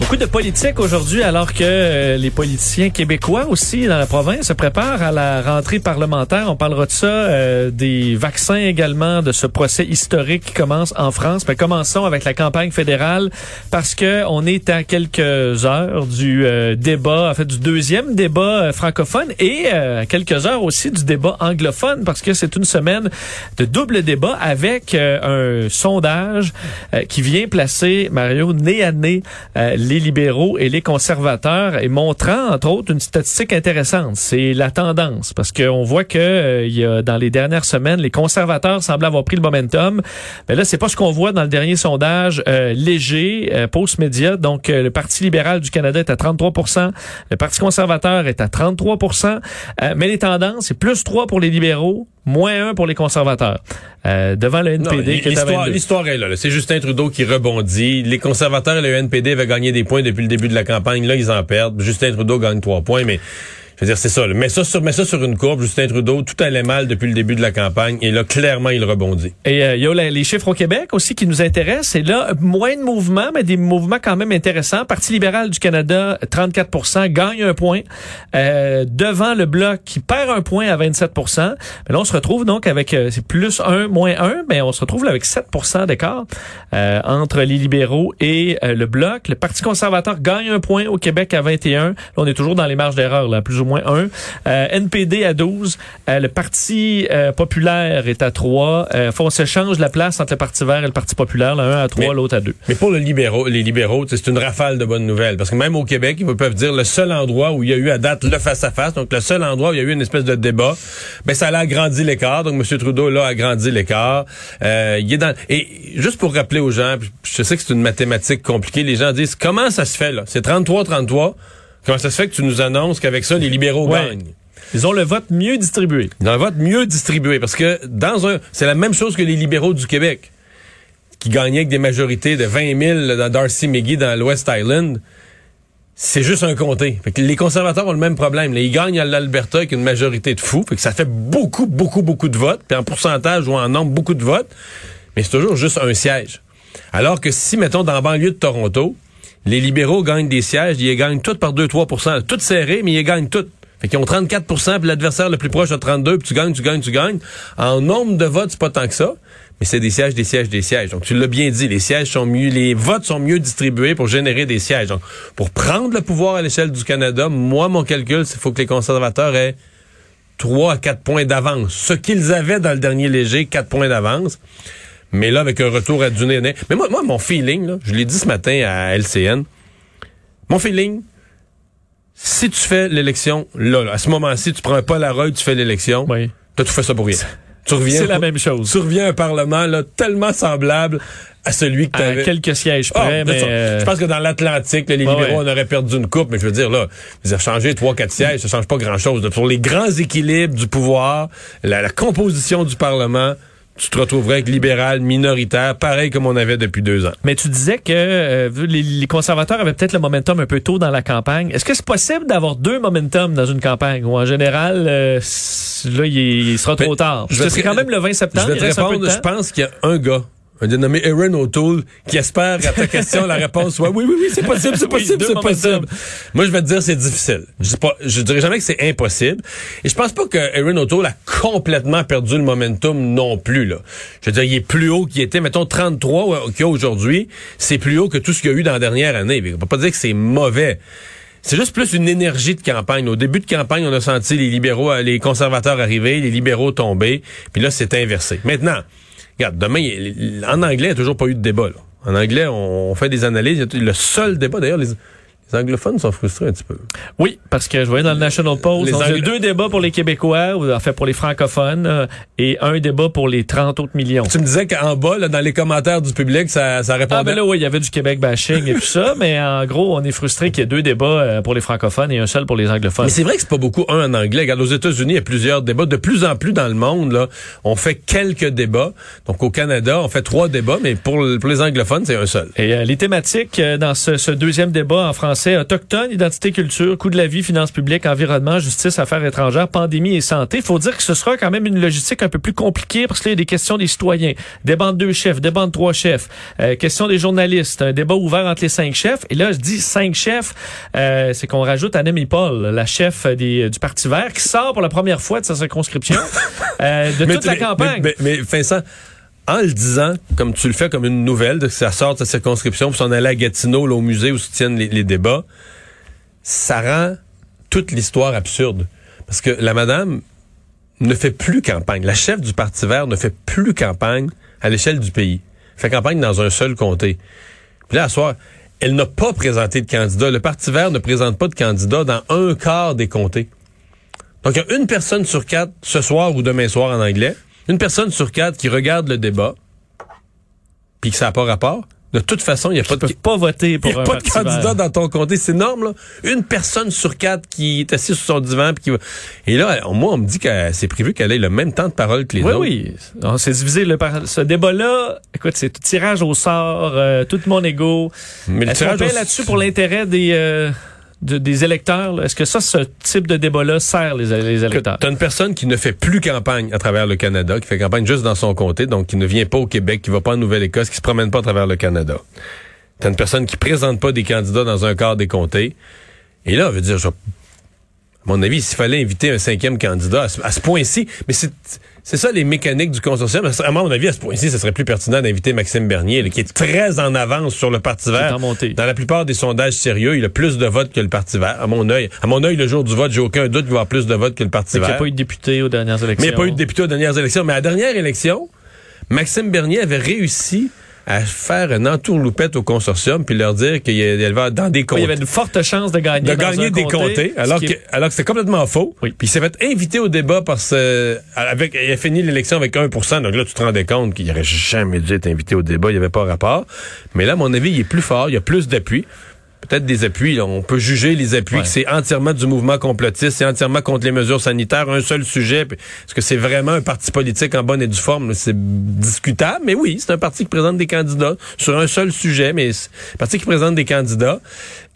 Beaucoup de politique aujourd'hui, alors que euh, les politiciens québécois aussi dans la province se préparent à la rentrée parlementaire. On parlera de ça, euh, des vaccins également, de ce procès historique qui commence en France. Mais commençons avec la campagne fédérale parce que on est à quelques heures du euh, débat, en fait du deuxième débat francophone et à quelques heures aussi du débat anglophone parce que c'est une semaine de double débat avec un sondage qui vient placer Mario nez à nez les libéraux et les conservateurs et montrant entre autres une statistique intéressante, c'est la tendance parce qu'on voit que euh, il y a dans les dernières semaines les conservateurs semblent avoir pris le momentum, mais là c'est pas ce qu'on voit dans le dernier sondage euh, léger euh, Post Média. Donc le Parti libéral du Canada est à 33% le Parti conservateur est à 33 mais les tendances c'est plus 3 pour les libéraux, moins 1 pour les conservateurs. Euh, devant le NPD. L'histoire est là. là. C'est Justin Trudeau qui rebondit. Les conservateurs et le NPD avaient gagné des points depuis le début de la campagne. Là, ils en perdent. Justin Trudeau gagne trois points, mais dire, c'est ça. Mets ça, sur, mets ça sur une courbe. Justin Trudeau, tout allait mal depuis le début de la campagne. Et là, clairement, il rebondit. Et euh, il y a les chiffres au Québec aussi qui nous intéressent. Et là, moins de mouvements, mais des mouvements quand même intéressants. Parti libéral du Canada, 34% gagne un point. Euh, devant le Bloc qui perd un point à 27% Mais là, on se retrouve donc avec euh, plus 1, moins 1, mais on se retrouve là avec 7% d'écart euh, entre les libéraux et le Bloc. Le Parti conservateur gagne un point au Québec à 21. Là, on est toujours dans les marges d'erreur, là, plus ou moins 1. Euh, NPD à 12. Euh, le Parti euh, populaire est à 3. Euh, faut on se change la place entre le Parti vert et le Parti populaire. L'un à 3, l'autre à 2. Mais pour le libéraux, les libéraux, c'est une rafale de bonnes nouvelles. Parce que même au Québec, ils peuvent dire le seul endroit où il y a eu à date le face-à-face, donc le seul endroit où il y a eu une espèce de débat, ben ça a agrandi l'écart. Donc M. Trudeau, là, a agrandi l'écart. Euh, il est dans... Et juste pour rappeler aux gens, je sais que c'est une mathématique compliquée, les gens disent comment ça se fait là? C'est 33-33. Comment ça se fait que tu nous annonces qu'avec ça, les libéraux gagnent? Ils ont le vote mieux distribué. Ils ont le vote mieux distribué parce que dans un, c'est la même chose que les libéraux du Québec qui gagnaient avec des majorités de 20 000 dans Darcy McGee dans l'West Island. C'est juste un comté. Fait que les conservateurs ont le même problème. ils gagnent à l'Alberta avec une majorité de fous. Fait que ça fait beaucoup, beaucoup, beaucoup de votes. Puis en pourcentage ou en nombre, beaucoup de votes. Mais c'est toujours juste un siège. Alors que si, mettons, dans la banlieue de Toronto, les libéraux gagnent des sièges, ils gagnent toutes par 2-3% Toutes serrées, mais ils gagnent toutes. Fait qu'ils ont 34% puis l'adversaire le plus proche a 32, puis tu gagnes, tu gagnes, tu gagnes. En nombre de votes, c'est pas tant que ça, mais c'est des sièges, des sièges, des sièges. Donc tu l'as bien dit, les sièges sont mieux, les votes sont mieux distribués pour générer des sièges. Donc pour prendre le pouvoir à l'échelle du Canada, moi mon calcul, c'est faut que les conservateurs aient 3 à 4 points d'avance. Ce qu'ils avaient dans le dernier léger, 4 points d'avance. Mais là, avec un retour à du Mais moi, moi mon feeling, là, je l'ai dit ce matin à LCN, mon feeling, si tu fais l'élection, là, à ce moment-ci, tu prends pas la rue, tu fais l'élection, oui. as tout fait ça pour rien. Tu reviens, c'est la même chose. Tu reviens à un parlement là, tellement semblable à celui que tu avais. quelques sièges près, ah, mais... Je pense que dans l'Atlantique, les libéraux, on aurait perdu une coupe, mais je veux dire, là, ils ont changé trois, quatre sièges, ça change pas grand-chose. Pour les grands équilibres du pouvoir, la composition du Parlement, tu te retrouverais avec libéral minoritaire, pareil comme on avait depuis deux ans. Mais tu disais que euh, les, conservateurs avaient peut-être le momentum un peu tôt dans la campagne. Est-ce que c'est possible d'avoir deux momentum dans une campagne? Ou en général, euh, là, il, sera trop tard? C'est quand même le 20 septembre. Je vais te répondre, je pense qu'il y a un gars un dénommé Aaron O'Toole qui espère à ta question la réponse soit oui oui oui c'est possible c'est possible c'est possible. Moi je vais te dire c'est difficile. Je pas je dirais jamais que c'est impossible et je pense pas que Aaron O'Toole a complètement perdu le momentum non plus là. Je veux dire il est plus haut qu'il était mettons 33 qu'il y a aujourd'hui, c'est plus haut que tout ce qu'il y a eu dans la dernière année. On peut pas dire que c'est mauvais. C'est juste plus une énergie de campagne. Au début de campagne, on a senti les libéraux, les conservateurs arriver, les libéraux tomber, puis là, c'est inversé. Maintenant, Regarde, demain, en anglais, il n'y a toujours pas eu de débat. En anglais, on, fait des analyses. Le seul débat, d'ailleurs, les, Les anglophones sont frustrés un petit peu. Oui, parce que je voyais dans le National Post, Les on a Anglo- deux débats pour les Québécois, ou en fait pour les francophones, euh, et un débat pour les 30 autres millions. Tu me disais qu'en bas, là, dans les commentaires du public, ça, ça répondait. Ah ben là oui, il y avait du Québec bashing et tout ça, mais en gros, on est frustré qu'il y ait deux débats euh, pour les francophones et un seul pour les anglophones. Mais c'est vrai que c'est pas beaucoup un en anglais. Regarde, aux États-Unis, il y a plusieurs débats. De plus en plus dans le monde, là, on fait quelques débats. Donc au Canada, on fait trois débats, mais pour, pour les anglophones, c'est un seul. Et euh, les thématiques dans ce, ce deuxième débat en français, autochtone, identité, culture, coût de la vie, finances publiques, environnement, justice, affaires étrangères, pandémie et santé. Il faut dire que ce sera quand même une logistique un peu plus compliquée parce qu'il y a des questions des citoyens, débat de deux chefs, débat de trois chefs, euh, question des journalistes, un débat ouvert entre les cinq chefs. Et là, je dis cinq chefs, euh, c'est qu'on rajoute Annemie Paul, la chef des, du Parti vert, qui sort pour la première fois de sa circonscription euh, de toute la campagne. Mais, mais, mais Vincent, en le disant, comme tu le fais comme une nouvelle, de que ça sort de sa circonscription, pour s'en aller à Gatineau, au musée où se tiennent les, débats, ça rend toute l'histoire absurde. Parce que la madame ne fait plus campagne. La chef du Parti vert ne fait plus campagne à l'échelle du pays. Fait campagne dans un seul comté. Puis là, à soir, elle n'a pas présenté de candidat. Le Parti vert ne présente pas de candidat dans un quart des comtés. Donc, il y a une personne sur quatre ce soir ou demain soir en anglais, une personne sur quatre qui regarde le débat, puis que ça n'a pas rapport. De toute façon, il n'y a pas de... Pas voter pour n'y a un pas de candidat dans ton comté, c'est énorme, là. Une personne sur quatre qui est assise sur son divan puis qui va. Et là, moi, on me dit que c'est prévu qu'elle ait le même temps de parole que les Oui, autres. oui. On s'est divisé le par- ce débat-là. Écoute, c'est tout tirage au sort, euh, tout mon ego. Mais le tirage au- là-dessus pour l'intérêt des euh, de- des électeurs? Est-ce que ça, ce type de débat-là sert les, les électeurs? T'as une personne qui ne fait plus campagne à travers le Canada, qui fait campagne juste dans son comté, donc qui ne vient pas au Québec, qui va pas en Nouvelle-Écosse, qui se promène pas à travers le Canada. T'as une personne qui présente pas des candidats dans un quart des comtés. Et là, on veut dire, je- à mon avis, s'il fallait inviter un cinquième candidat à ce, à ce point-ci, mais c'est c'est ça les mécaniques du consortium. À mon avis, à ce point-ci, ce serait plus pertinent d'inviter Maxime Bernier, là, qui est très en avance sur le Parti vert. en montée. Dans la plupart des sondages sérieux, il a plus de votes que le Parti vert. À mon œil, à mon œil, le jour du vote, j'ai aucun doute qu'il va avoir plus de votes que le Parti C'est qu'il n'y vert. a pas eu de député aux dernières élections. Mais il n'y a pas eu de député aux dernières élections. Mais à la dernière élection, Maxime Bernier avait réussi à faire une entourloupette au consortium puis leur dire qu'il y avait dans des Oui, comtés. il y avait une forte chance de gagner. de dans gagner un des comté, comtés, ce alors que, est- alors que c'est complètement faux. Oui. Puis il s'est fait inviter au débat parce que avec il a fini l'élection avec 1% donc là tu te rendais compte qu'il n'aurait jamais dû être invité au débat, il n'y avait pas rapport. Mais là, à mon avis, il est plus fort, il y a plus d'appui. Peut-être des appuis, là, on peut juger les appuis, Ouais. que c'est entièrement du mouvement complotiste, c'est entièrement contre les mesures sanitaires, un seul sujet. Est-ce que c'est vraiment un parti politique en bonne et due forme? C'est discutable, mais oui, c'est un parti qui présente des candidats sur un seul sujet, mais c'est un parti qui présente des candidats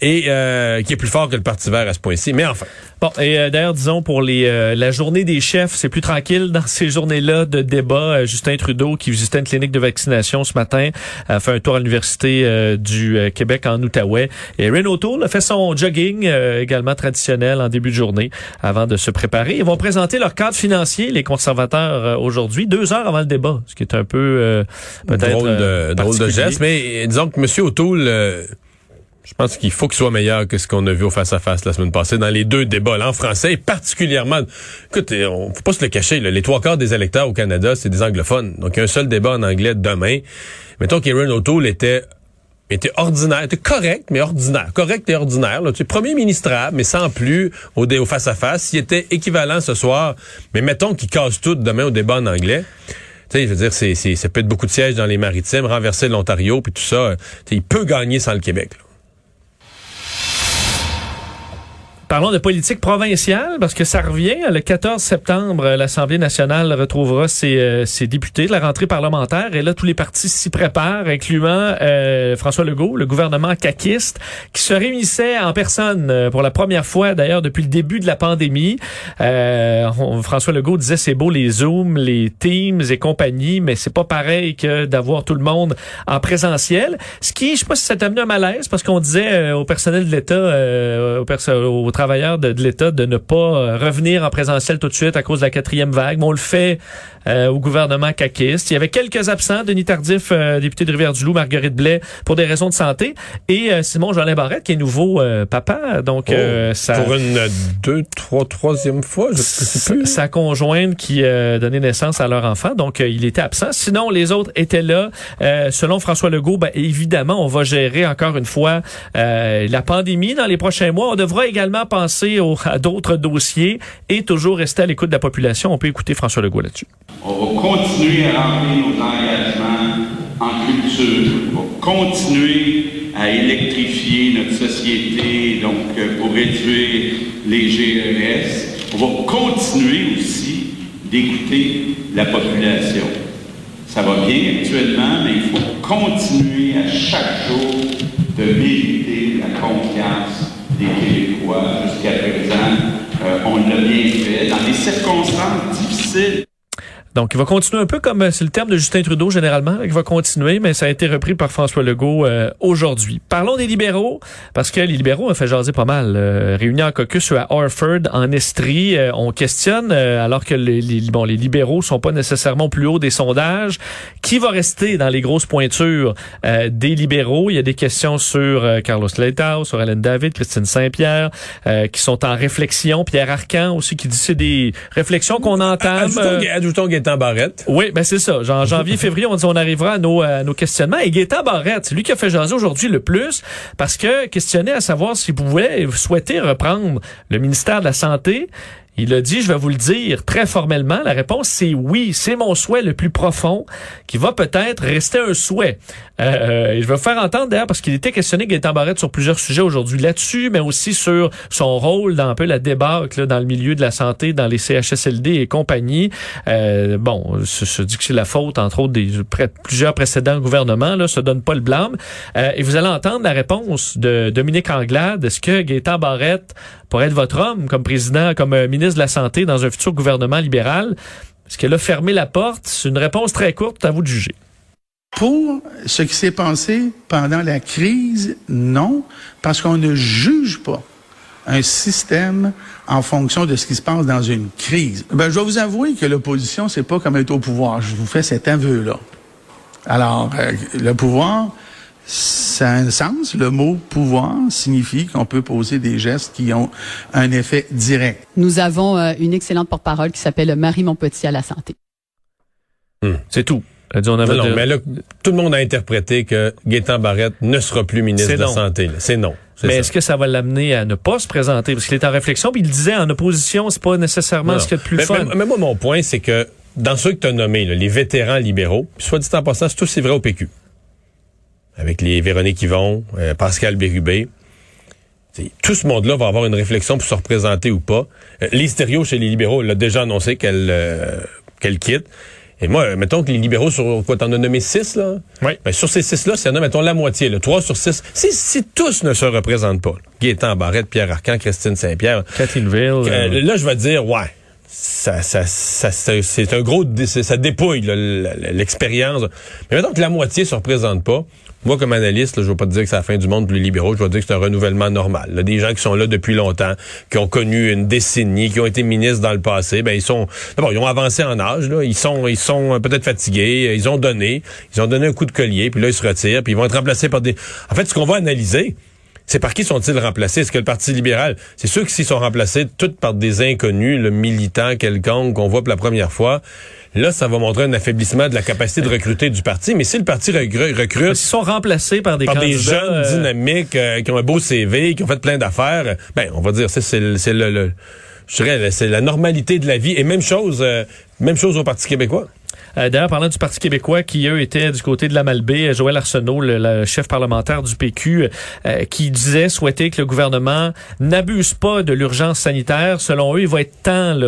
et euh, qui est plus fort que le Parti vert à ce point-ci. Mais enfin, Bon, et euh, d'ailleurs, disons, pour les euh, la journée des chefs, c'est plus tranquille dans ces journées-là de débat. Euh, Justin Trudeau, qui visitait une clinique de vaccination ce matin, a fait un tour à l'Université euh, du euh, Québec en Outaouais. Et Renault a fait son jogging, euh, également traditionnel, en début de journée, avant de se préparer. Ils vont présenter leur cadre financier, les conservateurs, euh, aujourd'hui, deux heures avant le débat, ce qui est un peu euh, peut-être drôle de, drôle de geste. Mais disons que M. O'Toole, euh, je pense qu'il faut qu'il soit meilleur que ce qu'on a vu au face-à-face la semaine passée dans les deux débats, là, en français particulièrement. Écoute, euh, on faut pas se le cacher, là, les trois quarts des électeurs au Canada, c'est des anglophones. Donc, il y a un seul débat en anglais demain. Mettons qu'Aaron O'Toole était était ordinaire, était correct, mais ordinaire. Correct et ordinaire. Là. Tu premier ministrable, mais sans plus au, dé- au face-à-face. Il était équivalent ce soir, mais mettons qu'il casse tout demain au débat en anglais. Tu sais, je veux dire, c'est, c'est, ça peut être beaucoup de sièges dans les maritimes, renverser l'Ontario, puis tout ça. Il peut gagner sans le Québec. là. Parlons de politique provinciale parce que ça revient. Le 14 septembre, l'Assemblée nationale retrouvera ses, euh, ses députés de la rentrée parlementaire et là, tous les partis s'y préparent, incluant euh, François Legault, le gouvernement caquiste, qui se réunissait en personne euh, pour la première fois d'ailleurs depuis le début de la pandémie. Euh, François Legault disait c'est beau les Zooms, les Teams et compagnie, mais c'est pas pareil que d'avoir tout le monde en présentiel. Ce qui, je sais pas si ça t'a amené un malaise parce qu'on disait euh, au personnel de l'État, euh, aux, perso- travailleurs de, de l'État de ne pas euh, revenir en présentiel tout de suite à cause de la quatrième vague. Mais on le fait euh, au gouvernement caquiste. Il y avait quelques absents, Denis Tardif, euh, député de Rivière-du-Loup, Marguerite Blais, pour des raisons de santé, et euh, Simon Jolin Barrette, qui est nouveau papa. Donc, ça, Pour une deux, trois, troisième fois, je sais plus. Sa conjointe qui donnait naissance à leur enfant. Donc, il était absent. Sinon, les autres étaient là. selon François Legault, ben, évidemment, on va gérer encore une fois la pandémie dans les prochains mois. On devra également penser à d'autres dossiers et toujours rester à l'écoute de la population. On peut écouter François Legault là-dessus. On va continuer à remplir nos engagements en culture. On va continuer à électrifier notre société, donc euh, pour réduire les GES. On va continuer aussi d'écouter la population. Ça va bien actuellement, mais il faut continuer à chaque jour de mériter la confiance des Québécois. Jusqu'à présent, euh, on l'a bien fait dans des circonstances difficiles. Donc, il va continuer un peu comme euh, c'est le terme de Justin Trudeau généralement, il va continuer, mais ça a été repris par François Legault euh, aujourd'hui. Parlons des libéraux, parce que les libéraux ont fait jaser pas mal. Euh, réunis en caucus à Orford, en Estrie, on questionne, alors que les, bon, les libéraux sont pas nécessairement plus haut des sondages, qui va rester dans les grosses pointures des libéraux? Il y a des questions sur Carlos Leitao, sur Hélène David, Christine Saint-Pierre, qui sont en réflexion. Pierre Arcan aussi, qui dit c'est des réflexions qu'on entame. Ajoutons, Barrette. Oui, ben c'est ça. En janvier, février, on dit on arrivera à nos, nos questionnements. Et Gaétan Barrette, c'est lui qui a fait jaser aujourd'hui le plus parce que questionné à savoir s'il pouvait souhaiter reprendre le ministère de la Santé il a dit, je vais vous le dire très formellement, la réponse c'est oui, c'est mon souhait le plus profond qui va peut-être rester un souhait. Euh, je vais faire entendre d'ailleurs parce qu'il était questionné Gaëtan Barrette sur plusieurs sujets aujourd'hui là-dessus, mais aussi sur son rôle dans un peu la débâcle dans le milieu de la santé, dans les CHSLD et compagnie. Euh, bon, se, dit que c'est la faute entre autres des plusieurs précédents gouvernements, là, se donne pas le blâme. Euh, et vous allez entendre la réponse de Dominique Anglade. Est-ce que Gaëtan Barrette pourrait être votre homme comme président, comme ministre de la Santé dans un futur gouvernement libéral. Est-ce qu'elle a fermé la porte? C'est une réponse très courte, à vous de juger. Pour ce qui s'est passé pendant la crise, non, parce qu'on ne juge pas un système en fonction de ce qui se passe dans une crise. Ben, je dois vous avouer que l'opposition, c'est pas comme être au pouvoir. Je vous fais cet aveu-là. Alors, euh, le pouvoir, ça a un sens. Le mot pouvoir signifie qu'on peut poser des gestes qui ont un effet direct. Nous avons euh, une excellente porte-parole qui s'appelle Marie Montpetit à la santé. Hmm. C'est tout. non, mais là, tout le monde a interprété que Gaétan Barrette ne sera plus ministre de la Santé. C'est non. Mais est-ce que ça va l'amener à ne pas se présenter? Parce qu'il est en réflexion, puis il disait en opposition, c'est pas nécessairement ce qu'il y a de plus fun. Mais, moi, mon point, c'est que dans ceux que tu as nommés, les vétérans libéraux, soit dit en passant, c'est tout c'est vrai au PQ avec les Véronique Yvon, euh, Pascal Bérubé. tout ce monde-là va avoir une réflexion pour se représenter ou pas. Euh, L'Hystério chez les libéraux l'a déjà annoncé qu'elle euh, qu'elle quitte. Et moi, mettons que les libéraux, sur quoi, t'en as nommé six, là? Oui. Ben, sur ces six-là, c'est mettons, la moitié, là, trois sur six. Si, si tous ne se représentent pas, Gaétan Barrette, Pierre Arcan, Christine Saint-Pierre. Catherine Ville. Euh, là, je vais dire, ouais. Ça, ça, ça, c'est un gros, ça dépouille l'expérience. Mais mettons que la moitié se représente pas. Moi, comme analyste, je ne veux pas dire que c'est la fin du monde pour les libéraux, je vais dire que c'est un renouvellement normal. Des gens qui sont là depuis longtemps, qui ont connu une décennie, qui ont été ministres dans le passé, ben ils sont d'abord ils ont avancé en âge, là, ils sont ils sont peut-être fatigués, ils ont donné, ils ont donné un coup de collier, puis là ils se retirent, puis ils vont être remplacés par des. En fait, ce qu'on va analyser, c'est par qui sont-ils remplacés? Est-ce que le Parti libéral, c'est ceux qui s'y sont remplacés toutes par des inconnus, le militant quelconque qu'on voit pour la première fois. Là, ça va montrer un affaiblissement de la capacité de recruter du parti. Mais si le parti recrute... Ils sont remplacés par des par des jeunes euh, dynamiques euh, qui ont un beau CV, qui ont fait plein d'affaires, ben, on va dire, c'est le, le, je dirais, c'est la normalité de la vie. Et même chose, euh, même chose au Parti québécois. Euh, d'ailleurs, parlant du Parti québécois qui, eux, étaient du côté de la Malbaie, Joël Arsenault, le, chef parlementaire du PQ, euh, qui disait souhaiter que le gouvernement n'abuse pas de l'urgence sanitaire. Selon eux, il va être temps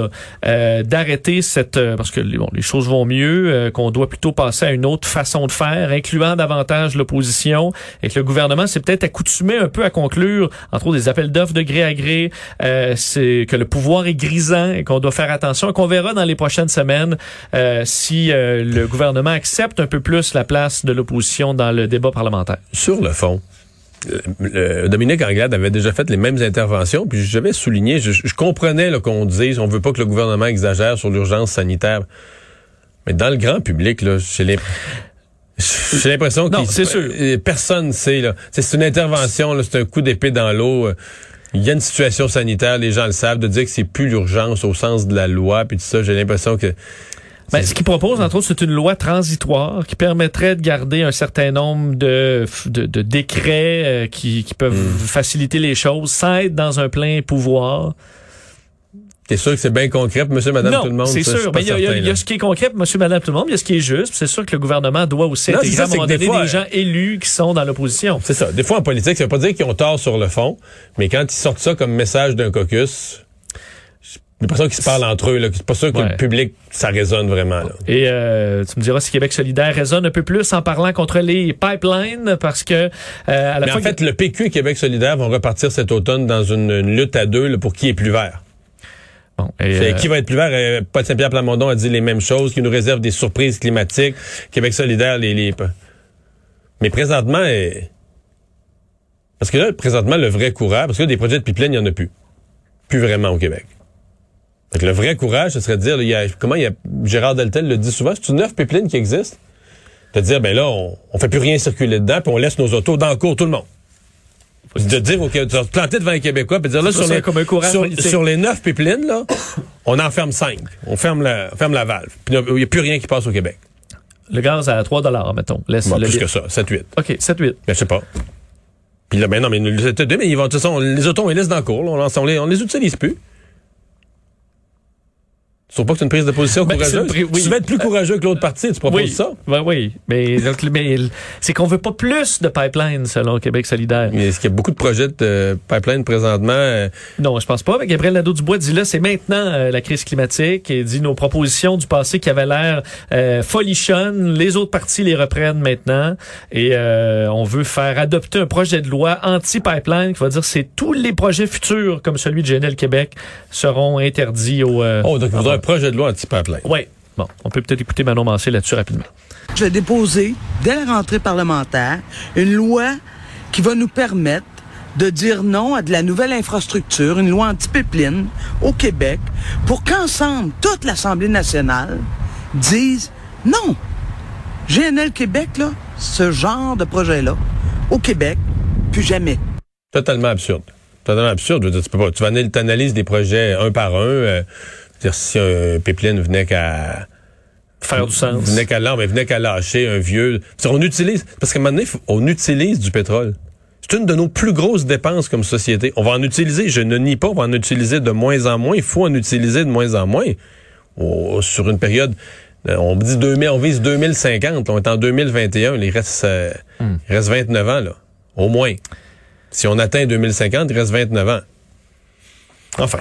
euh, d'arrêter cette... parce que bon, les choses vont mieux, qu'on doit plutôt passer à une autre façon de faire, incluant davantage l'opposition, et que le gouvernement s'est peut-être accoutumé un peu à conclure, entre autres, des appels d'offres de gré à gré, c'est que le pouvoir est grisant et qu'on doit faire attention qu'on verra dans les prochaines semaines si euh, le gouvernement accepte un peu plus la place de l'opposition dans le débat parlementaire? Sur le fond, Dominique Anglade avait déjà fait les mêmes interventions, puis j'avais souligné, je, comprenais qu'on dise on veut pas que le gouvernement exagère sur l'urgence sanitaire. Mais dans le grand public, là, j'ai l'imp- j'ai l'impression que personne sait. là. C'est une intervention, c'est un coup d'épée dans l'eau. euh, Il y a une situation sanitaire, les gens le savent, de dire que c'est plus l'urgence au sens de la loi, puis tout ça, j'ai l'impression que... Ben, ce qu'il propose, entre autres, c'est une loi transitoire qui permettrait de garder un certain nombre de, de, de décrets euh, qui, qui peuvent Hmm. faciliter les choses sans être dans un plein pouvoir. T'es sûr que c'est bien concret pour monsieur, madame, non, tout le monde? c'est sûr. Mais il y, y a- ce qui est concret pour monsieur, madame, tout le monde. Il y a ce qui est juste. C'est sûr que le gouvernement doit aussi Non, c'est intégrer ça, à un moment des fois, des gens élus qui sont dans l'opposition. C'est ça. Des fois, en politique, ça veut pas dire qu'ils ont tort sur le fond, mais quand ils sortent ça comme message d'un caucus, j'ai l'impression qu'ils se parlent entre eux. là. C'est pas sûr que Ouais. le public, ça résonne vraiment. Là. Et euh, tu me diras si Québec solidaire résonne un peu plus en parlant contre les pipelines parce que euh, à la Mais fois en fait, le PQ et Québec solidaire vont repartir cet automne dans une, une lutte à deux là, pour qui est plus vert. Bon, et, euh, Qui va être plus vert? Euh, Paul Saint-Pierre Plamondon a dit les mêmes choses, qui nous réserve des surprises climatiques. Québec solidaire, les... les... Mais présentement... euh, Parce que là, présentement, le vrai courage, parce que là, des projets de pipeline, il n'y en a plus. Plus vraiment au Québec. Fait que le vrai courage, ce serait de dire, là, il y a, comment il y a, Gérard Deltel le dit souvent, c'est une neuf pipelines qui existent. De dire, ben là, on, on fait plus rien circuler dedans, puis on laisse nos autos dans le cours, tout le monde. De dire, OK, de se planter devant les Québécois, puis de dire, là, sur les, comme un courage sur, les neuf pipelines, là, on en ferme cinq. On ferme la, on ferme la valve. Puis il n'y a plus rien qui passe au Québec. le gaz à 3 dollars, mettons. Laisse Bon, le plus que ça, 7-8. OK, 7-8. Ben, je sais pas. Puis là, ben non, mais, mais ils vont, de toute façon, les autos, on les laisse dans le cours. là. on, lance- on les, on les utilise plus. Tu trouves pas que c'est une prise de position Ben, courageuse? une pri- oui. Tu veux être plus courageux que l'autre parti, tu proposes Oui, ça? ben oui. Mais, donc, mais c'est qu'on veut pas plus de pipelines selon Québec solidaire. Mais Est-ce qu'il y a beaucoup de projets de euh, pipeline présentement? euh, Non, je pense pas. Mais Gabriel Nadeau-Dubois dit là, c'est maintenant euh, la crise climatique et dit nos propositions du passé qui avaient l'air euh, folichonnes, les autres partis les reprennent maintenant et euh, on veut faire adopter un projet de loi anti-pipeline qui va dire c'est tous les projets futurs comme celui de GNL Québec seront interdits au... euh, Oh, donc un projet de loi anti-pipeline. Ouais. Bon, on peut peut-être écouter Manon Mancé là-dessus rapidement. Je vais déposer, dès la rentrée parlementaire, une loi qui va nous permettre de dire non à de la nouvelle infrastructure, une loi anti-pipeline au Québec, pour qu'ensemble, toute l'Assemblée nationale dise non. GNL Québec, là, ce genre de projet-là, au Québec, plus jamais. Totalement absurde. Totalement absurde. Je veux dire, tu peux pas. Tu vas analy- t'analyses des projets un par un. euh, dire si un pipeline venait qu'à Faire du sens. venait qu'à mais venait qu'à lâcher un vieux. Qu'on utilise, parce qu'à un moment donné, on utilise du pétrole. C'est une de nos plus grosses dépenses comme société. On va en utiliser, je ne nie pas, on va en utiliser de moins en moins. Il faut en utiliser de moins en moins. Au- sur une période, euh, on dit 2000, on vise 2050. là, on est en 2021. Il reste, euh, il reste 29 ans, là. Au moins. Si on atteint 2050, il reste 29 ans. Enfin.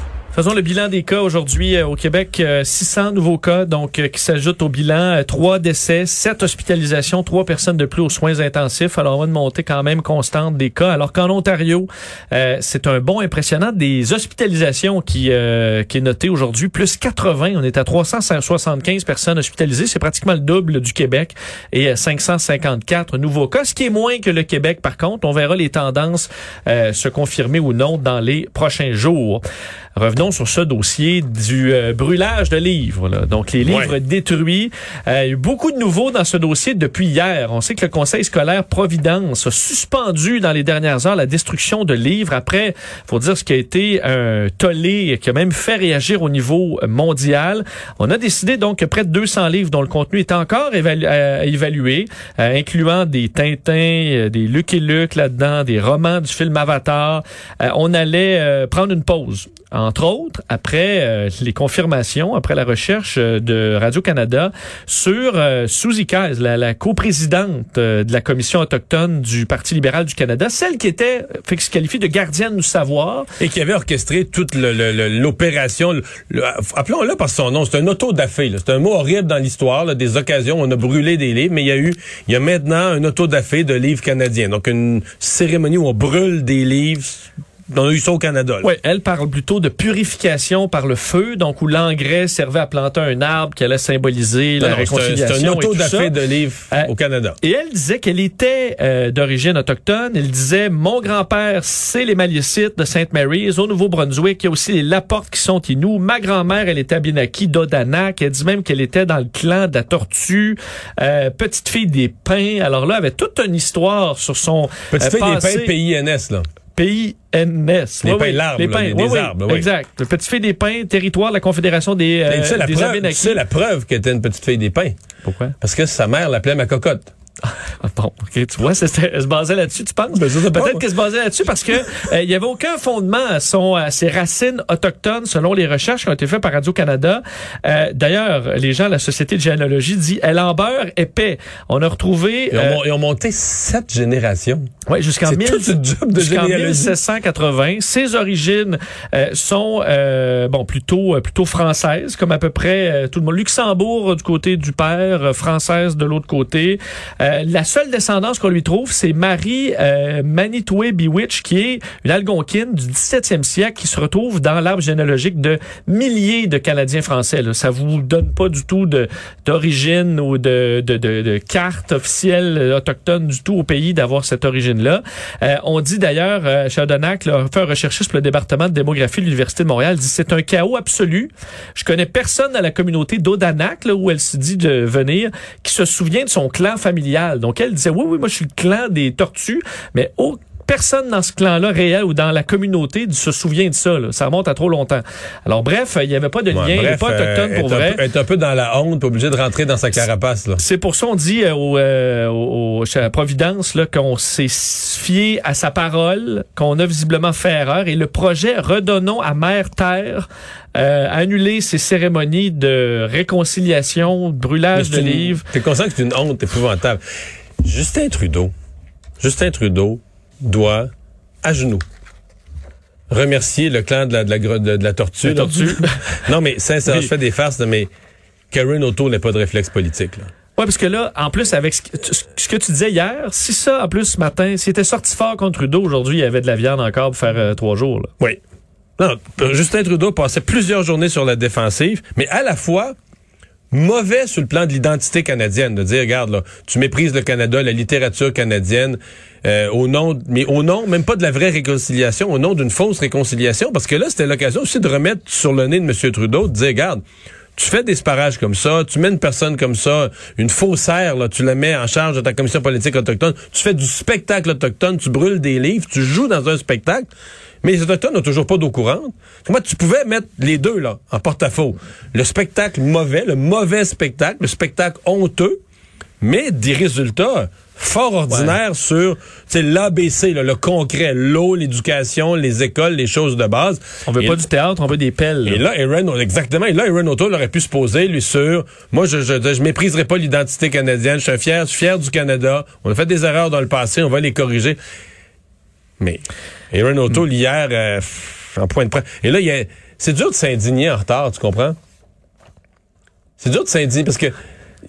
Faisons le bilan des cas aujourd'hui euh, au Québec. euh, 600 nouveaux cas donc euh, qui s'ajoutent au bilan. Euh, Trois décès, sept hospitalisations, trois personnes de plus aux soins intensifs. Alors on va une montée quand même constante des cas. Alors qu'en Ontario, euh, c'est un bond impressionnant des hospitalisations qui, euh, qui est noté aujourd'hui. Plus 80. On est à 375 personnes hospitalisées. C'est pratiquement le double du Québec. Et euh, 554 nouveaux cas. Ce qui est moins que le Québec par contre. On verra les tendances euh, se confirmer ou non dans les prochains jours. Revenons sur ce dossier du euh, brûlage de livres. là. Donc, les livres Ouais. détruits. Euh, il y a eu beaucoup de nouveaux dans ce dossier depuis hier. On sait que le Conseil scolaire Providence a suspendu dans les dernières heures la destruction de livres après, faut dire, ce qui a été un tollé qui a même fait réagir au niveau mondial. On a décidé donc que près de 200 livres dont le contenu est encore évalu- euh, évalué, euh, incluant des Tintins, des Lucky Luke là-dedans, des romans du film Avatar, on allait prendre une pause entre autres, après euh, les confirmations, après la recherche euh, de Radio-Canada sur euh, Suzy la, la coprésidente euh, de la Commission autochtone du Parti libéral du Canada, celle qui était fait que se qualifie de gardienne du savoir. Et qui avait orchestré toute l'opération. Appelons-le par son nom. C'est un auto-da-fé. là. C'est un mot horrible dans l'histoire. Des occasions, où on a brûlé des livres, mais il y a eu, il y a maintenant un auto-da-fé de livres canadiens. Donc une cérémonie où on brûle des livres on a eu ça au Canada. là. Oui, elle parle plutôt de purification par le feu, donc où l'engrais servait à planter un arbre qui allait symboliser Non, la non, un- réconciliation. C'est un ça. auto-dafé de livres Euh, au Canada. Et elle disait qu'elle était euh, d'origine autochtone. Elle disait mon grand-père, c'est les Malécites de Sainte Mary's au Nouveau-Brunswick. Il y a aussi les Laporte qui sont Inuits. Ma grand-mère, elle était Abenaki d'Odanak. Elle dit même qu'elle était dans le clan de la Tortue. Euh, petite fille des Pins. Alors là, elle avait toute une histoire sur son Petite euh, fille des pains PINS, là. PINS. Les Oui, pins, l'arbre, les là, pins, des- oui, des oui, arbres. Exact. Le petit fille des pins, territoire de la Confédération des, euh, tu sais, la des preuve, tu sais la preuve qu'elle était une petite fille des pains. Pourquoi? Parce que sa mère l'appelait ma cocotte. Ah, Bon, ok, tu vois, c'était- elle se basait là-dessus, tu penses? Ben, Peut-être qu'elle se basait là-dessus parce que euh, il y avait aucun fondement à, son, à ses racines autochtones selon les recherches qui ont été faites par Radio-Canada. Euh, D'ailleurs, les gens de la Société de généalogie dit elle en beurre épais. On a retrouvé Ils ont, euh, mon- ils ont monté sept générations. ouais, jusqu'en C'est 1000 toute une job de jusqu'en généalogie. 1780. Ses origines euh, sont euh, bon plutôt euh, plutôt françaises, comme à peu près tout le monde. Luxembourg du côté du père, française de l'autre côté. Euh, la seule descendance qu'on lui trouve, c'est Marie euh, Manitoué Bewitch, qui est une algonquine du 17e siècle, qui se retrouve dans l'arbre généalogique de milliers de Canadiens français. Là. Ça vous donne pas du tout d'origine ou de, de, de, de carte officielle autochtone du tout au pays d'avoir cette origine-là. Euh, on dit d'ailleurs, euh, Chardonnac là, fait un recherchiste pour le département de démographie de l'Université de Montréal, dit c'est un chaos absolu. Je connais personne dans la communauté d'Odanak, là, où elle se dit de venir, qui se souvient de son clan familial. Donc elle disait, oui, oui, moi je suis le clan des tortues, mais au Personne dans ce clan-là réel ou dans la communauté se souvient de ça. là. Ça remonte à trop longtemps. Alors bref, il n'y avait pas de lien, Ouais, il n'est bref, pas autochtone euh, pour un vrai. est un peu dans la honte, obligé de rentrer dans sa carapace. C'est pour ça on dit euh, au, euh, à Providence là, qu'on s'est fié à sa parole, qu'on a visiblement fait erreur et le projet Redonnons à Mère Terre euh, a annulé ces cérémonies de réconciliation, de brûlage de une- livres. T'es conscient que c'est une honte épouvantable. Justin Trudeau, Justin Trudeau doit, à genoux, remercier le clan de la, de la, gro- de, de la tortue. La tortue. non, mais Oui. je fais des farces, mais Karen Auto n'a pas de réflexe politique. Là. Ouais, parce que là, en plus, avec ce que, ce que tu disais hier, si ça, en plus, ce matin, s'il était sorti fort contre Trudeau, aujourd'hui, il y avait de la viande encore pour faire euh, trois jours. là. Oui. Non, euh, Justin Trudeau passait plusieurs journées sur la défensive, mais à la fois mauvais sur le plan de l'identité canadienne, de dire, regarde, là, tu méprises le Canada, la littérature canadienne, euh, au nom, mais au nom même pas de la vraie réconciliation, au nom d'une fausse réconciliation, parce que là, c'était l'occasion aussi de remettre sur le nez de M. Trudeau, de dire, regarde, tu fais des sparages comme ça, tu mets une personne comme ça, une faussaire, là, tu la mets en charge de ta commission politique autochtone, tu fais du spectacle autochtone, tu brûles des livres, tu joues dans un spectacle, mais les Autochtones n'ont toujours pas d'eau courante. Moi, tu pouvais mettre les deux, là, en porte-à-faux? Le spectacle mauvais, le mauvais spectacle, le spectacle honteux, mais des résultats fort ordinaires sur tu sais, l'ABC, le concret, l'eau, l'éducation, les écoles, les choses de base. On veut Et- pas du théâtre, on veut des pelles. là. et là, Aaron, exactement. Et là, Aaron O'Toole aurait pu se poser, lui, sur, moi, je, je, je mépriserai pas l'identité canadienne. Je suis fier, je suis fier du Canada. On a fait des erreurs dans le passé, on va les corriger. Mais, Aaron O'Toole, hier, euh, en point de presse. Et là, il y a, c'est dur de s'indigner en retard, tu comprends? C'est dur de s'indigner parce que,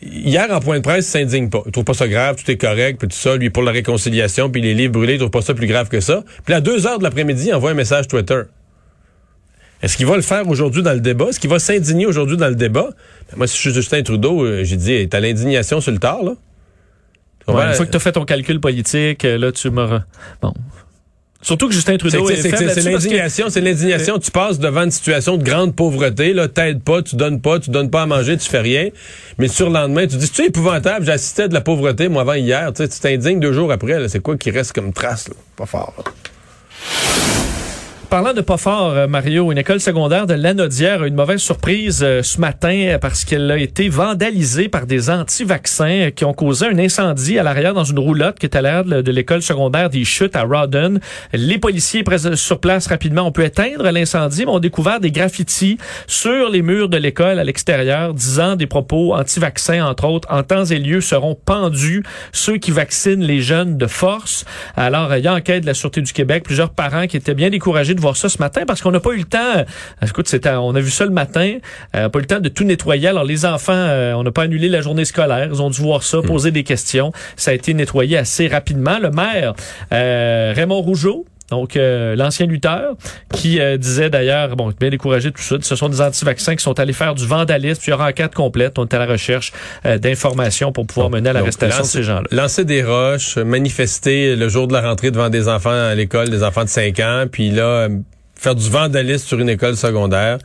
Hier, en point de presse, il s'indigne pas. Il trouve pas ça grave, tout est correct, puis tout ça. Lui, pour la réconciliation, puis les livres brûlés, il trouve pas ça plus grave que ça. Puis à deux heures de l'après-midi, il envoie un message Twitter. Est-ce qu'il va le faire aujourd'hui dans le débat? Est-ce qu'il va s'indigner aujourd'hui dans le débat? Ben, moi, si je suis Justin Trudeau, euh, j'ai dit, t'as l'indignation sur le tard, là? Ouais, une fois que tu as fait ton calcul politique, euh, là, tu me... Bon. Surtout que Justin Trudeau est, c'est- faible c'est- que- l'indignation, c'est l'indignation. Tu passes devant une situation de grande pauvreté, là, t'aides pas, tu donnes pas, tu donnes pas à manger, tu fais rien. Mais sur le lendemain, tu dis, c'est épouvantable, j'assistais de la pauvreté, moi, avant hier, tu sais, tu t'indignes deux jours après, là, c'est quoi qui reste comme trace, là? Pas fort, là. Parlant de pas fort, euh, Mario, une école secondaire de Lanaudière a eu une mauvaise surprise euh, ce matin euh, parce qu'elle a été vandalisée par des anti-vaccins qui ont causé un incendie à l'arrière dans une roulotte qui est à l'arrière de, l'école secondaire des Chutes à Rawdon. Les policiers sur place rapidement ont pu éteindre l'incendie, mais ont découvert des graffitis sur les murs de l'école à l'extérieur disant des propos anti-vaccins, entre autres. En temps et lieu seront pendus ceux qui vaccinent les jeunes de force. Alors, il y a enquête de la Sûreté du Québec, plusieurs parents qui étaient bien découragés de voir ça ce matin parce qu'on n'a pas eu le temps. euh, écoute, c'était, on a vu ça le matin. Euh, pas eu le temps de tout nettoyer. Alors les enfants, euh, on n'a pas annulé la journée scolaire. Ils ont dû voir ça, poser des questions. Ça a été nettoyé assez rapidement. Le maire euh, Raymond Rougeau donc euh, l'ancien lutteur, qui euh, disait d'ailleurs, bon, bien découragé de tout ça, ce sont des anti-vaccins qui sont allés faire du vandalisme, puis il y aura enquête complète, on est à la recherche euh, d'informations pour pouvoir mener à l'arrestation de ces gens-là. Lancer des roches, manifester le jour de la rentrée devant des enfants à l'école, des enfants de 5 ans, puis là, faire du vandalisme sur une école secondaire.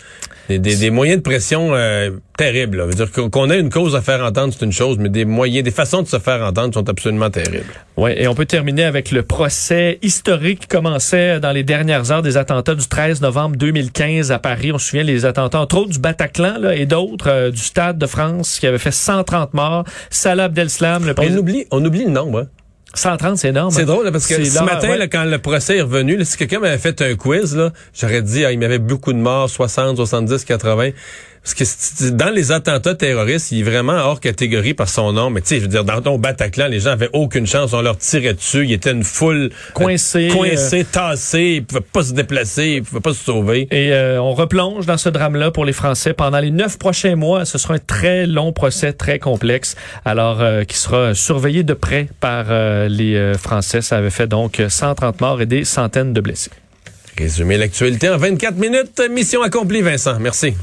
Des, des, des moyens de pression euh, terribles. là. Veut dire qu'on ait une cause à faire entendre, c'est une chose, mais des moyens, des façons de se faire entendre sont absolument terribles. Ouais, et on peut terminer avec le procès historique qui commençait dans les dernières heures des attentats du 13 novembre 2015 à Paris. On se souvient les attentats, entre autres du Bataclan là, et d'autres euh, du Stade de France qui avait fait 130 morts. Salah Abdeslam, le On président... oublie, on oublie le nombre. hein. 130, c'est énorme. C'est drôle là, parce que ce matin, ouais. là, quand le procès est revenu, là, si quelqu'un m'avait fait un quiz, j'aurais dit ah, il y avait beaucoup de morts, 60, 70, 80. Parce que dans les attentats terroristes, il est vraiment hors catégorie par son nom. Mais tu sais, je veux dire, dans ton Bataclan, les gens avaient aucune chance. On leur tirait dessus. Il était une foule euh, Coincée, coincée, tassée. Ils pouvaient pas se déplacer. Ils pouvaient pas se sauver. Et euh, on replonge dans ce drame-là pour les Français pendant les neuf prochains mois. Ce sera un très long procès, très complexe, alors euh, qui sera surveillé de près par euh, les euh, Français. Ça avait fait donc 130 morts et des centaines de blessés. Résumer l'actualité en 24 minutes. Mission accomplie, Vincent. Merci.